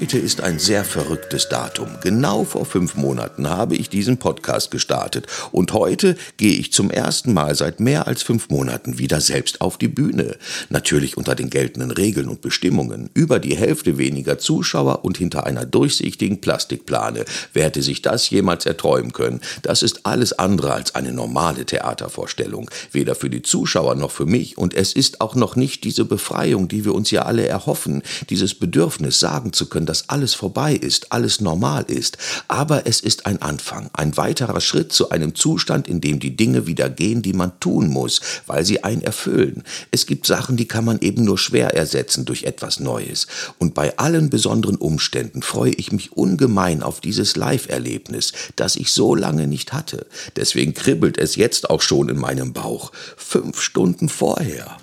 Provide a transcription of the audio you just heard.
Heute ist ein sehr verrücktes Datum. Genau vor fünf Monaten habe ich diesen Podcast gestartet und heute gehe ich zum ersten Mal seit mehr als fünf Monaten wieder selbst auf die Bühne. Natürlich unter den geltenden Regeln und Bestimmungen. Über die Hälfte weniger Zuschauer und hinter einer durchsichtigen Plastikplane. Wer hätte sich das jemals erträumen können? Das ist alles andere als eine normale Theatervorstellung. Weder für die Zuschauer noch für mich und es ist auch noch nicht diese Befreiung, die wir uns ja alle erhoffen, dieses Bedürfnis sagen zu können, dass alles vorbei ist, alles normal ist, aber es ist ein Anfang, ein weiterer Schritt zu einem Zustand, in dem die Dinge wieder gehen, die man tun muss, weil sie einen erfüllen. Es gibt Sachen, die kann man eben nur schwer ersetzen durch etwas Neues. Und bei allen besonderen Umständen freue ich mich ungemein auf dieses Live-Erlebnis, das ich so lange nicht hatte. Deswegen kribbelt es jetzt auch schon in meinem Bauch. Fünf Stunden vorher.